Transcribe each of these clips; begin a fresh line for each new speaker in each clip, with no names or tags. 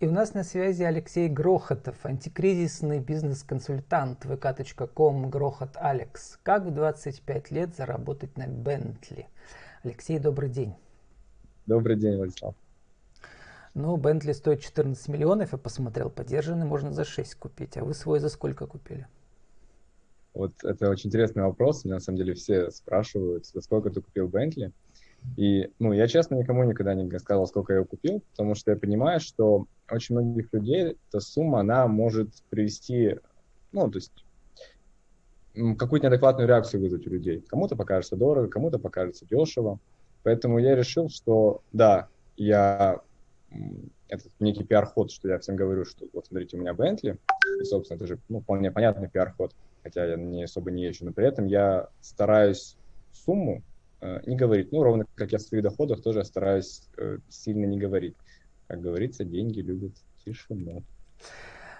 И у нас на связи Алексей Грохотов, антикризисный бизнес-консультант vk.com Грохот Алекс. Как в 25 лет заработать на Бентли? Алексей, добрый день.
Добрый день, Владислав.
Ну, Бентли стоит 14 миллионов, я посмотрел, поддержанный можно за 6 купить. А вы свой за сколько купили?
Вот это очень интересный вопрос. Меня на самом деле все спрашивают, за сколько ты купил Бентли. И, ну, я честно никому никогда не сказал, сколько я его купил, потому что я понимаю, что очень многих людей эта сумма, она может привести, ну, то есть какую-то неадекватную реакцию вызвать у людей. Кому-то покажется дорого, кому-то покажется дешево. Поэтому я решил, что да, я этот некий пиар-ход, что я всем говорю, что вот смотрите, у меня Бентли, и, собственно, это же ну, вполне понятный пиар-ход, хотя я не особо не езжу, но при этом я стараюсь сумму не говорить. Ну, ровно как я в своих доходах тоже стараюсь э, сильно не говорить. Как говорится, деньги любят тишину.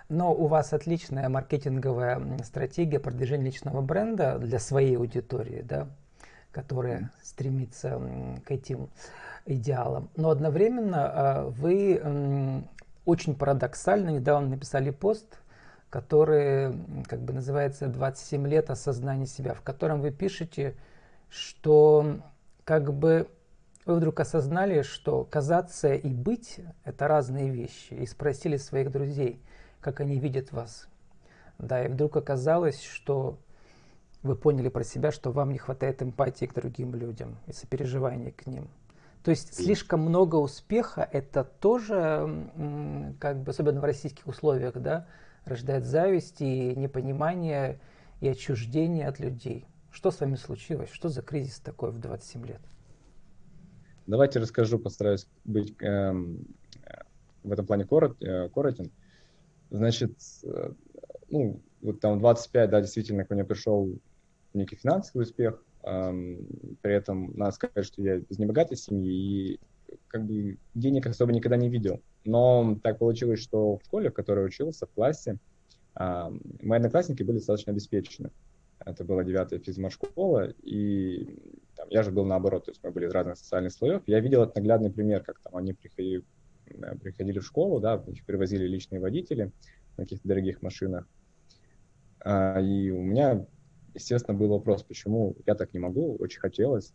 Но у вас отличная маркетинговая стратегия продвижения личного бренда для своей аудитории, да, которая mm. стремится к этим идеалам. Но одновременно э, вы очень парадоксально недавно написали пост, который как бы называется «27 лет осознания себя», в котором вы пишете, что как бы вы вдруг осознали, что казаться и быть – это разные вещи, и спросили своих друзей, как они видят вас. Да, и вдруг оказалось, что вы поняли про себя, что вам не хватает эмпатии к другим людям и сопереживания к ним. То есть слишком много успеха – это тоже, как бы, особенно в российских условиях, да, рождает зависть и непонимание и отчуждение от людей. Что с вами случилось? Что за кризис такой в 27 лет?
Давайте расскажу, постараюсь быть э, в этом плане корот, э, коротен. Значит, э, ну, вот там 25, да, действительно, ко мне пришел некий финансовый успех. Э, при этом надо сказать, что я из небогатой семьи и как бы денег особо никогда не видел. Но так получилось, что в школе, в которой учился, в классе, э, мои одноклассники были достаточно обеспечены это была девятая физмат-школа, и там, я же был наоборот, то есть мы были из разных социальных слоев. Я видел этот наглядный пример, как там они приходили, э, приходили в школу, да, их привозили личные водители на каких-то дорогих машинах. А, и у меня, естественно, был вопрос, почему я так не могу, очень хотелось.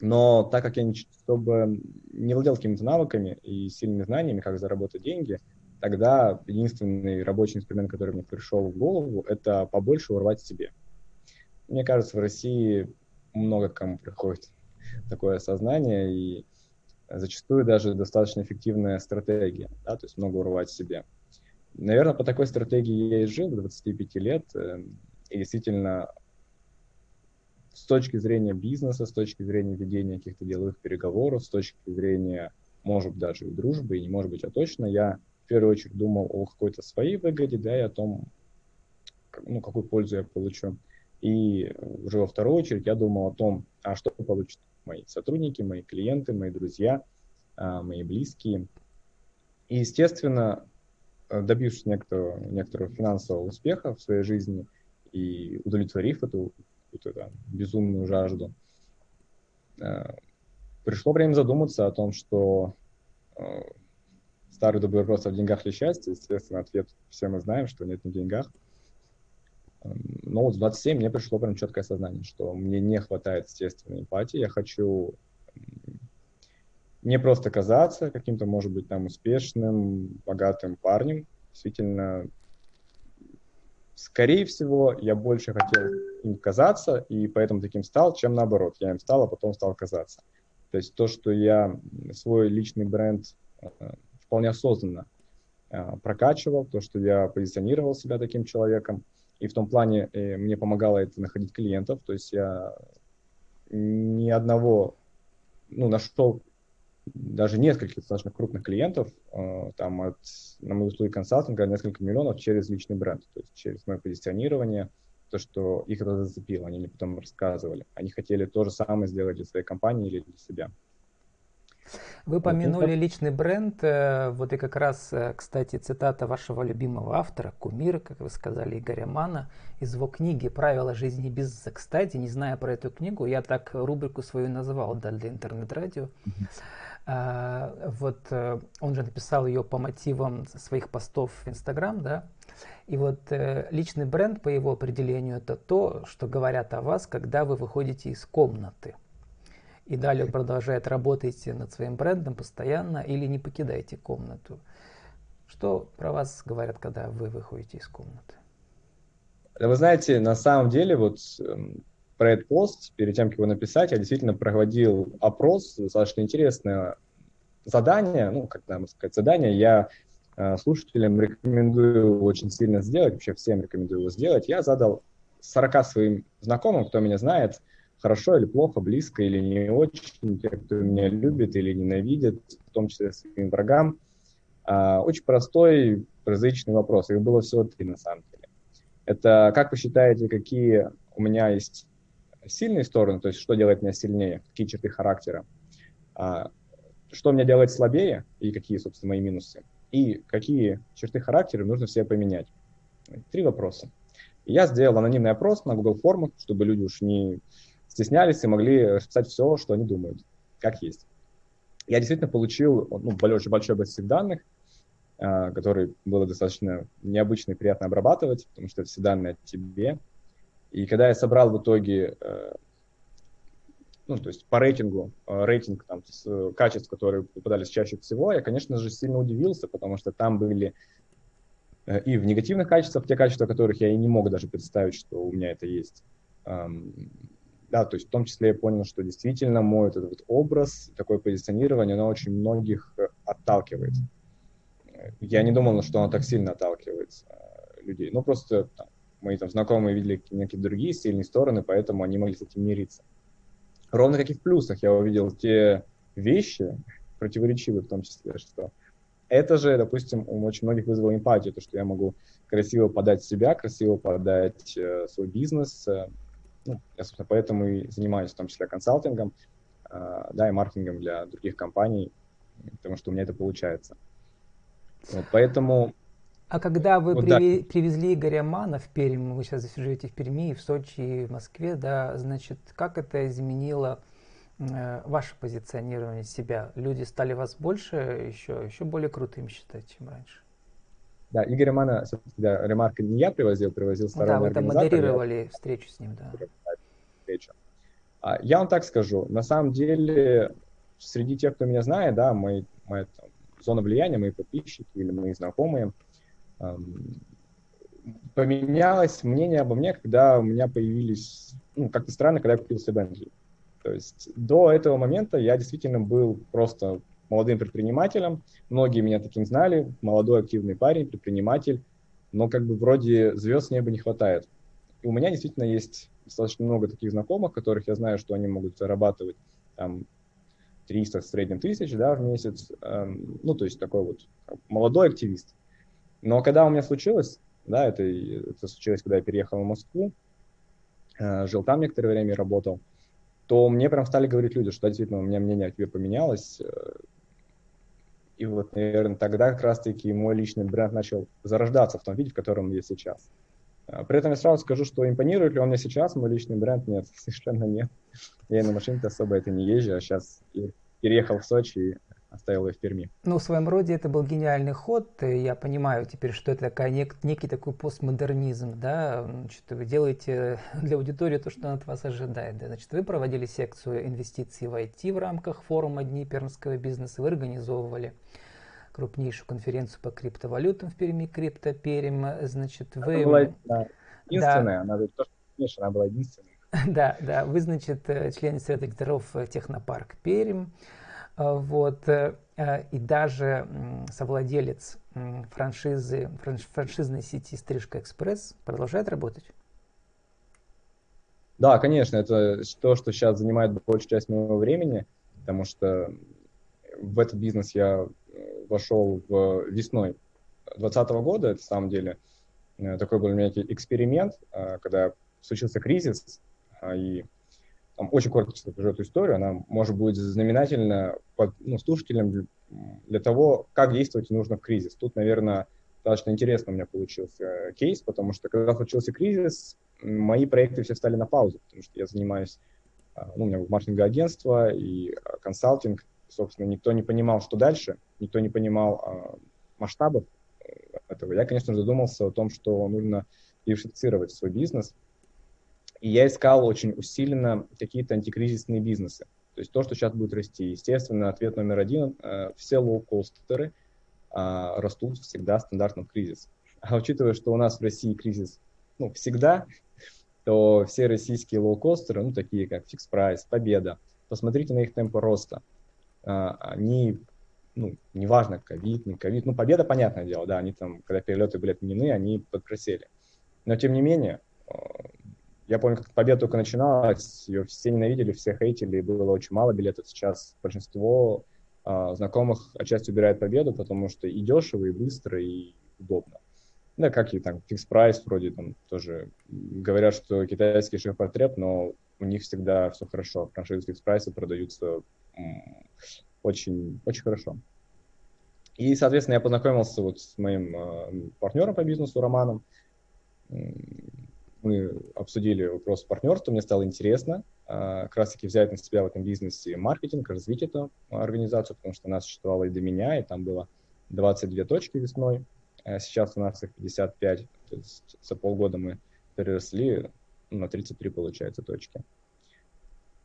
Но так как я не, чтобы не владел какими-то навыками и сильными знаниями, как заработать деньги, тогда единственный рабочий инструмент, который мне пришел в голову, это побольше урвать себе. Мне кажется, в России много кому приходит такое осознание, и зачастую даже достаточно эффективная стратегия, да, то есть много урвать себе. Наверное, по такой стратегии я и жил до 25 лет, э, и действительно с точки зрения бизнеса, с точки зрения ведения каких-то деловых переговоров, с точки зрения, может быть, даже и дружбы, и не может быть, а точно, я в первую очередь думал о какой-то своей выгоде, да, и о том, ну, какую пользу я получу. И уже во вторую очередь я думал о том, а что получат мои сотрудники, мои клиенты, мои друзья, а, мои близкие. И, естественно, добившись некоторого, некоторого финансового успеха в своей жизни и удовлетворив эту, эту да, безумную жажду, а, пришло время задуматься о том, что старый добрый вопрос, в деньгах ли счастье? Естественно, ответ все мы знаем, что нет в деньгах. Но вот в 27 мне пришло прям четкое сознание, что мне не хватает естественной эмпатии. Я хочу не просто казаться каким-то, может быть, там успешным, богатым парнем. Действительно, скорее всего, я больше хотел им казаться, и поэтому таким стал, чем наоборот. Я им стал, а потом стал казаться. То есть то, что я свой личный бренд э, вполне осознанно э, прокачивал, то, что я позиционировал себя таким человеком, и в том плане э, мне помогало это находить клиентов. То есть я ни одного, ну, нашел даже нескольких достаточно крупных клиентов, э, там от, на мои услуги консалтинга несколько миллионов через личный бренд, то есть через мое позиционирование, то, что их это зацепило, они мне потом рассказывали. Они хотели то же самое сделать для своей компании или для себя.
Вы помянули личный бренд, э, вот и как раз, э, кстати, цитата вашего любимого автора, кумира, как вы сказали, Игоря Мана, из его книги «Правила жизни бизнеса». Кстати, не зная про эту книгу, я так рубрику свою назвал да, для интернет-радио. А, вот э, он же написал ее по мотивам своих постов в Инстаграм, да? И вот личный бренд, по его определению, это то, что говорят о вас, когда вы выходите из комнаты. И далее продолжает, работаете над своим брендом постоянно или не покидаете комнату. Что про вас говорят, когда вы выходите из комнаты?
Вы знаете, на самом деле, вот эм, про этот пост, перед тем, как его написать, я действительно проводил опрос, достаточно интересное задание, ну, как там сказать, задание, я э, слушателям рекомендую очень сильно сделать, вообще всем рекомендую его сделать. Я задал 40 своим знакомым, кто меня знает, хорошо или плохо, близко или не очень, те, кто меня любит или ненавидит, в том числе своим врагам. Э, очень простой, прозаичный вопрос. Их было всего три на самом деле. Это как вы считаете, какие у меня есть сильные стороны, то есть что делает меня сильнее, какие черты характера, а, что меня делает слабее и какие, собственно, мои минусы, и какие черты характера нужно себе поменять. Три вопроса. я сделал анонимный опрос на Google формах, чтобы люди уж не стеснялись и могли расписать все, что они думают, как есть. Я действительно получил ну, очень большой объем данных, а, который было достаточно необычно и приятно обрабатывать, потому что это все данные о тебе. И когда я собрал в итоге, э, ну, то есть по рейтингу, э, рейтинг там, с, качеств, которые попадались чаще всего, я, конечно же, сильно удивился, потому что там были э, и в негативных качествах те качества, которых я и не мог даже представить, что у меня это есть. Да, то есть в том числе я понял, что действительно мой этот вот образ, такое позиционирование, оно очень многих отталкивает я не думал, что он так сильно отталкивает э, людей. Ну, просто там, мои там знакомые видели какие-то другие сильные стороны, поэтому они могли с этим мириться. Ровно как и в плюсах я увидел те вещи, противоречивые в том числе, что это же, допустим, у очень многих вызвало эмпатию, то, что я могу красиво подать себя, красиво подать э, свой бизнес. Э, ну, я, собственно, поэтому и занимаюсь в том числе консалтингом, э, да, и маркетингом для других компаний, потому что у меня это получается. Вот, поэтому...
А когда вы вот, приви- да. привезли Игоря Мана в Пермь, вы сейчас живете в Перми, в Сочи, и в Москве, да, значит, как это изменило э, ваше позиционирование себя? Люди стали вас больше, еще, еще более крутым считать, чем раньше?
Да, Игоря Мана, да, ремарка не я привозил, привозил
сторонний Да, вы там модерировали я... встречу с ним, да. Встречу.
А, я вам так скажу, на самом деле, среди тех, кто меня знает, да, мои, мои там, зона влияния, мои подписчики или мои знакомые. Поменялось мнение обо мне, когда у меня появились, ну, как-то странно, когда я купил себе Bentley. То есть до этого момента я действительно был просто молодым предпринимателем. Многие меня таким знали. Молодой активный парень, предприниматель. Но как бы вроде звезд неба не хватает. И у меня действительно есть достаточно много таких знакомых, которых я знаю, что они могут зарабатывать там 300 в среднем тысяч да, в месяц. Эм, ну, то есть такой вот молодой активист. Но когда у меня случилось, да, это, это случилось, когда я переехал в Москву, э, жил там некоторое время и работал, то мне прям стали говорить люди, что действительно у меня мнение о тебе поменялось. Э, и вот, наверное, тогда как раз-таки мой личный бренд начал зарождаться в том виде, в котором есть сейчас. Э, при этом я сразу скажу, что импонирует ли он мне сейчас, мой личный бренд, нет, совершенно нет. Я на машинке особо это не езжу, а сейчас переехал в Сочи и оставил ее в Перми.
Ну, в своем роде это был гениальный ход. Я понимаю теперь, что это такая, нек, некий такой постмодернизм, да, значит, вы делаете для аудитории то, что она от вас ожидает. Да? Значит, вы проводили секцию инвестиций в IT в рамках форума Дни пермского бизнеса, вы организовывали крупнейшую конференцию по криптовалютам в Перми, Крипто Перим, значит, вы...
Она была да, единственная, да. она, то, что, она была единственная.
Да, да, вы, значит, член Совета директоров Технопарк Перим, вот, и даже совладелец франшизы, франшизной сети Стрижка Экспресс продолжает работать?
Да, конечно, это то, что сейчас занимает большую часть моего времени, потому что в этот бизнес я вошел в весной 2020 года, это, на самом деле, такой был у меня эксперимент, когда случился кризис, а, и там, очень коротко расскажу эту историю, она может быть знаменательна под, ну, слушателям для того, как действовать нужно в кризис. Тут, наверное, достаточно интересно у меня получился кейс, потому что когда случился кризис, мои проекты все встали на паузу, потому что я занимаюсь, а, ну, у меня маркетинговое агентство и а, консалтинг, собственно, никто не понимал, что дальше, никто не понимал масштабов э, этого, я, конечно, задумался о том, что нужно диверсифицировать свой бизнес. И я искал очень усиленно какие-то антикризисные бизнесы. То есть то, что сейчас будет расти. Естественно, ответ номер один э, – все лоу-костеры э, растут всегда в стандартном кризис. А учитывая, что у нас в России кризис ну, всегда, то все российские лоукостеры, ну, такие как Fix Price, Победа, посмотрите на их темпы роста. А, они, ну, неважно, ковид, не ковид, ну, Победа, понятное дело, да, они там, когда перелеты были отменены, они подпросели. Но, тем не менее, а, я помню, как Победа только начиналась, ее все ненавидели, все хейтили, было очень мало билетов. Сейчас большинство а, знакомых отчасти убирает Победу, потому что и дешево, и быстро, и удобно. Да, как и там Fix Price вроде там тоже говорят, что китайский шеф-портрет, но у них всегда все хорошо. Франшизы Fix Price продаются очень, очень хорошо. И, соответственно, я познакомился вот с моим э, партнером по бизнесу Романом. Мы обсудили вопрос партнерства, мне стало интересно э, как раз-таки взять на себя в этом бизнесе маркетинг, развить эту организацию, потому что она существовала и до меня, и там было 22 точки весной. А сейчас у нас их 55, то есть за полгода мы переросли на 33, получается, точки.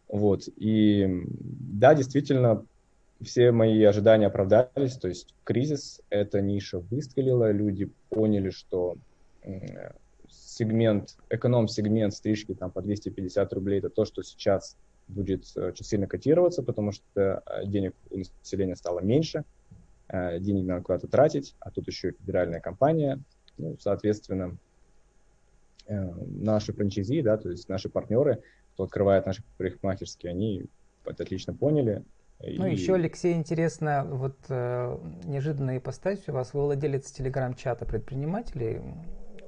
Вот, и да, действительно, все мои ожидания оправдались, то есть кризис, эта ниша выстрелила, люди поняли, что сегмент, эконом-сегмент стрижки там по 250 рублей, это то, что сейчас будет очень сильно котироваться, потому что э, денег у населения стало меньше, Э, денег надо куда-то тратить, а тут еще федеральная компания, ну, соответственно, э, наши франчайзи, да, то есть наши партнеры, кто открывает наши парикмахерские, они это отлично поняли.
Ну, и... еще, Алексей, интересно, вот э, неожиданная ипостась у вас, вы владелец телеграм-чата предпринимателей,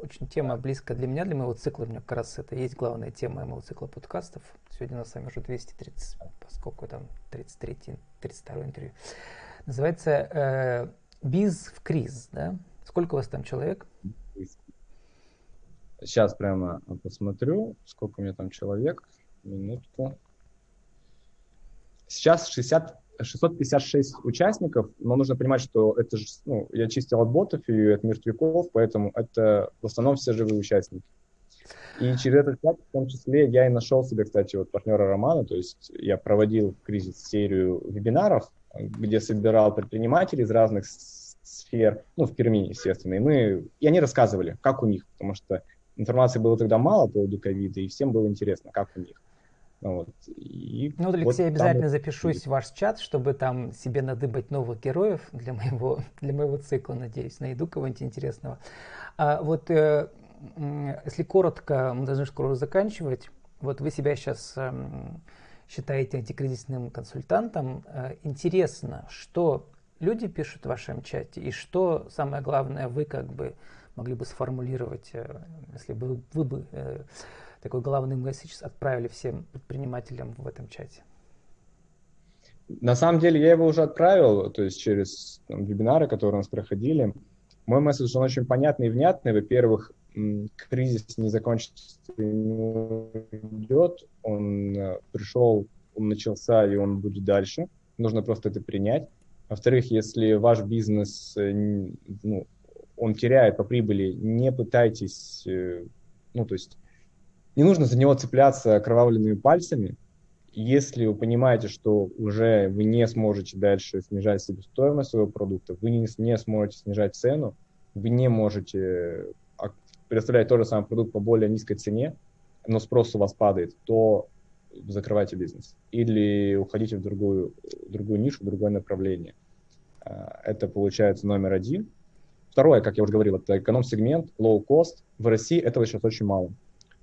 очень тема близкая для меня, для моего цикла, у меня как раз это есть главная тема моего цикла подкастов. Сегодня у нас с вами уже 230, поскольку там 33, 32 интервью. Называется э, «Биз в криз». Да? Сколько у вас там человек?
Сейчас прямо посмотрю, сколько у меня там человек. Минутку. Сейчас 60, 656 участников, но нужно понимать, что это же, ну, я чистил от ботов и от мертвяков, поэтому это в основном все живые участники. И через этот чат, в том числе, я и нашел себе, кстати, вот партнера Романа, то есть я проводил в кризис серию вебинаров, где собирал предпринимателей из разных сфер, ну, в Перми, естественно, и мы, и они рассказывали, как у них, потому что информации было тогда мало по поводу ковида, и всем было интересно, как у них.
Ну вот. И ну, вот, Алексей, вот обязательно там... запишусь в ваш чат, чтобы там себе надыбать новых героев для моего, для моего цикла, надеюсь, найду кого-нибудь интересного. А вот э, если коротко, мы должны скоро заканчивать. Вот вы себя сейчас э, считаете антикризисным консультантом. Э, интересно, что люди пишут в вашем чате и что, самое главное, вы как бы могли бы сформулировать, э, если бы вы бы э, такой главный месседж отправили всем предпринимателям в этом чате?
На самом деле я его уже отправил, то есть через там, вебинары, которые у нас проходили. Мой месседж, он очень понятный и внятный. Во-первых, кризис не закончится, не идет, он э, пришел, он начался, и он будет дальше. Нужно просто это принять. Во-вторых, если ваш бизнес, э, ну, он теряет по прибыли, не пытайтесь, э, ну, то есть не нужно за него цепляться кровавленными пальцами. Если вы понимаете, что уже вы не сможете дальше снижать себестоимость своего продукта, вы не, не сможете снижать цену, вы не можете предоставлять тот же самый продукт по более низкой цене, но спрос у вас падает, то закрывайте бизнес или уходите в другую, другую нишу, в другое направление. А, это получается номер один. Второе, как я уже говорил, это эконом-сегмент, low-cost. В России этого сейчас очень мало.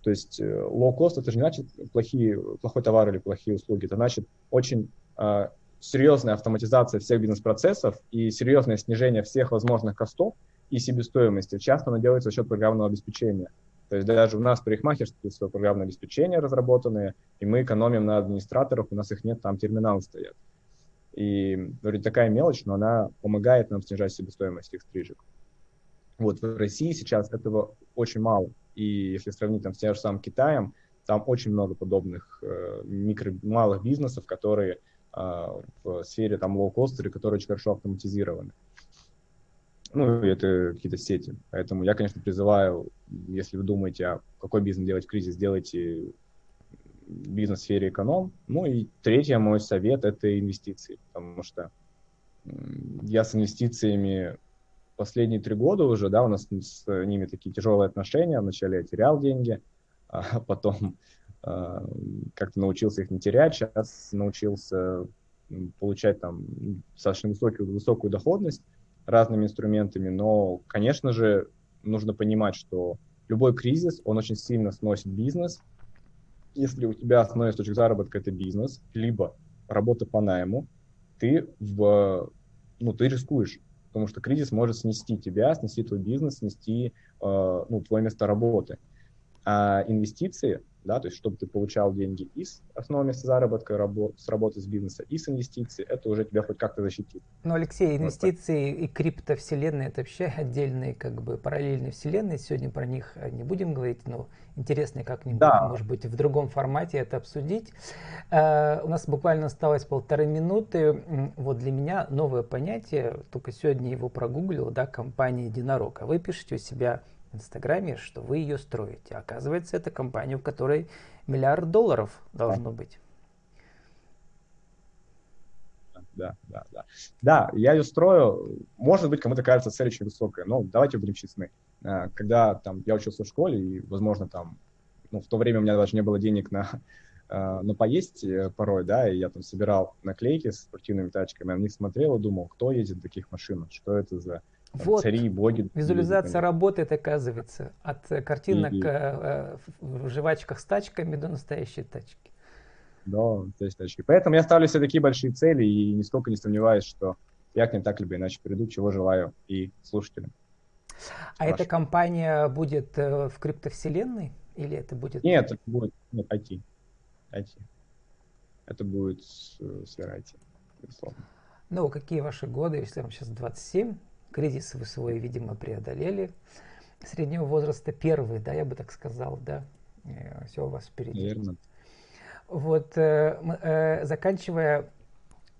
То есть э, low-cost это же не значит плохие, плохой товар или плохие услуги. Это значит очень э, серьезная автоматизация всех бизнес-процессов и серьезное снижение всех возможных костов, и себестоимости. Часто оно делается за счет программного обеспечения. То есть даже у нас парикмахерские свое программное обеспечение разработанные, и мы экономим на администраторах, у нас их нет, там терминалы стоят. И вроде такая мелочь, но она помогает нам снижать себестоимость их стрижек. Вот в России сейчас этого очень мало. И если сравнить там с тем же самым Китаем, там очень много подобных э, микро, малых бизнесов, которые в сфере там лоу-костеры, которые очень хорошо автоматизированы. Ну, это какие-то сети. Поэтому я, конечно, призываю, если вы думаете, а какой бизнес делать в кризис, делайте бизнес в сфере эконом. Ну и третье, мой совет – это инвестиции, потому что я с инвестициями последние три года уже, да, у нас с ними такие тяжелые отношения. Вначале я терял деньги, а потом э, как-то научился их не терять, сейчас научился получать там достаточно высокую, высокую доходность разными инструментами, но, конечно же, нужно понимать, что любой кризис, он очень сильно сносит бизнес. Если у тебя основной источник заработка – это бизнес, либо работа по найму, ты, в, ну, ты рискуешь, потому что кризис может снести тебя, снести твой бизнес, снести э, ну, твое место работы. А инвестиции да, то есть чтобы ты получал деньги из основного места заработка, работ, с работы с бизнеса, и с инвестиций, это уже тебя хоть как-то защитит.
Ну, Алексей, инвестиции вот. и криптовселенные – это вообще отдельные, как бы, параллельные вселенные, сегодня про них не будем говорить, но интересно как-нибудь, да. может быть, в другом формате это обсудить. Uh, у нас буквально осталось полторы минуты, вот для меня новое понятие, только сегодня его прогуглил, да, компания «Единорог», а вы пишете у себя Инстаграме, что вы ее строите. Оказывается, это компания, в которой миллиард долларов должно быть.
Да, да, да. Да, я ее строю. Может быть, кому-то кажется цель очень высокая, но давайте будем честны. А, когда там я учился в школе, и, возможно, там, ну, в то время у меня даже не было денег на, а, на поесть э, порой, да, и я там собирал наклейки с спортивными тачками, на них смотрел и думал, кто ездит в таких машинах, что это за
вот, цари, боги. Визуализация работает, оказывается, от э, картинок и, э, в жвачках с тачками до настоящей тачки.
Да, настоящей тачки. Поэтому я ставлю себе такие большие цели и нисколько не сомневаюсь, что я к ним так либо иначе приду, чего желаю и слушателям.
А Ваш. эта компания будет э, в криптовселенной или это будет...
Нет, это будет нет, IT. IT. Это будет сфера IT, безусловно.
Ну, какие ваши годы, если вам сейчас 27, Кризис вы свой, видимо, преодолели. Среднего возраста первый, да, я бы так сказал, да. Э, Все у вас впереди. Верно. Вот, э, э, заканчивая,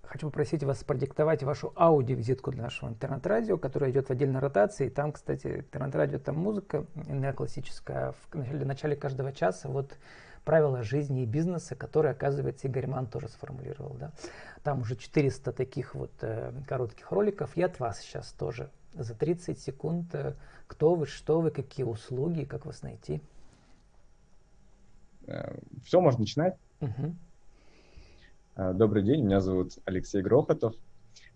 хочу попросить вас продиктовать вашу аудиовизитку для нашего интернет-радио, которая идет в отдельной ротации. Там, кстати, интернет-радио, там музыка неоклассическая. В начале, в начале каждого часа вот правила жизни и бизнеса, которые, оказывается, Игорь Ман тоже сформулировал. Да? Там уже 400 таких вот э, коротких роликов. И от вас сейчас тоже за 30 секунд. Э, кто вы, что вы, какие услуги, как вас найти?
Э, Все, можно начинать. Угу. Добрый день, меня зовут Алексей Грохотов.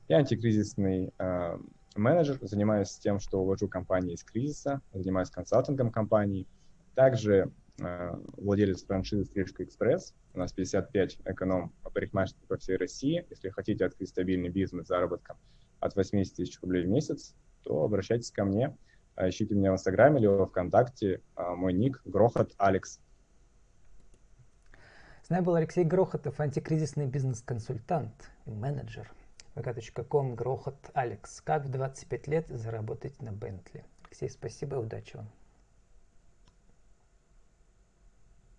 Я антикризисный э, менеджер, занимаюсь тем, что увожу компании из кризиса, занимаюсь консалтингом компаний. Также Э, владелец франшизы «Стрижка Экспресс». У нас 55 эконом парикмахерских по всей России. Если хотите открыть стабильный бизнес заработком от 80 тысяч рублей в месяц, то обращайтесь ко мне. А, ищите меня в Инстаграме или во Вконтакте. А, мой ник – Грохот Алекс.
С нами был Алексей Грохотов, антикризисный бизнес-консультант и менеджер. vk.com Грохот Алекс. Как в 25 лет заработать на Бентли. Алексей, спасибо и удачи вам.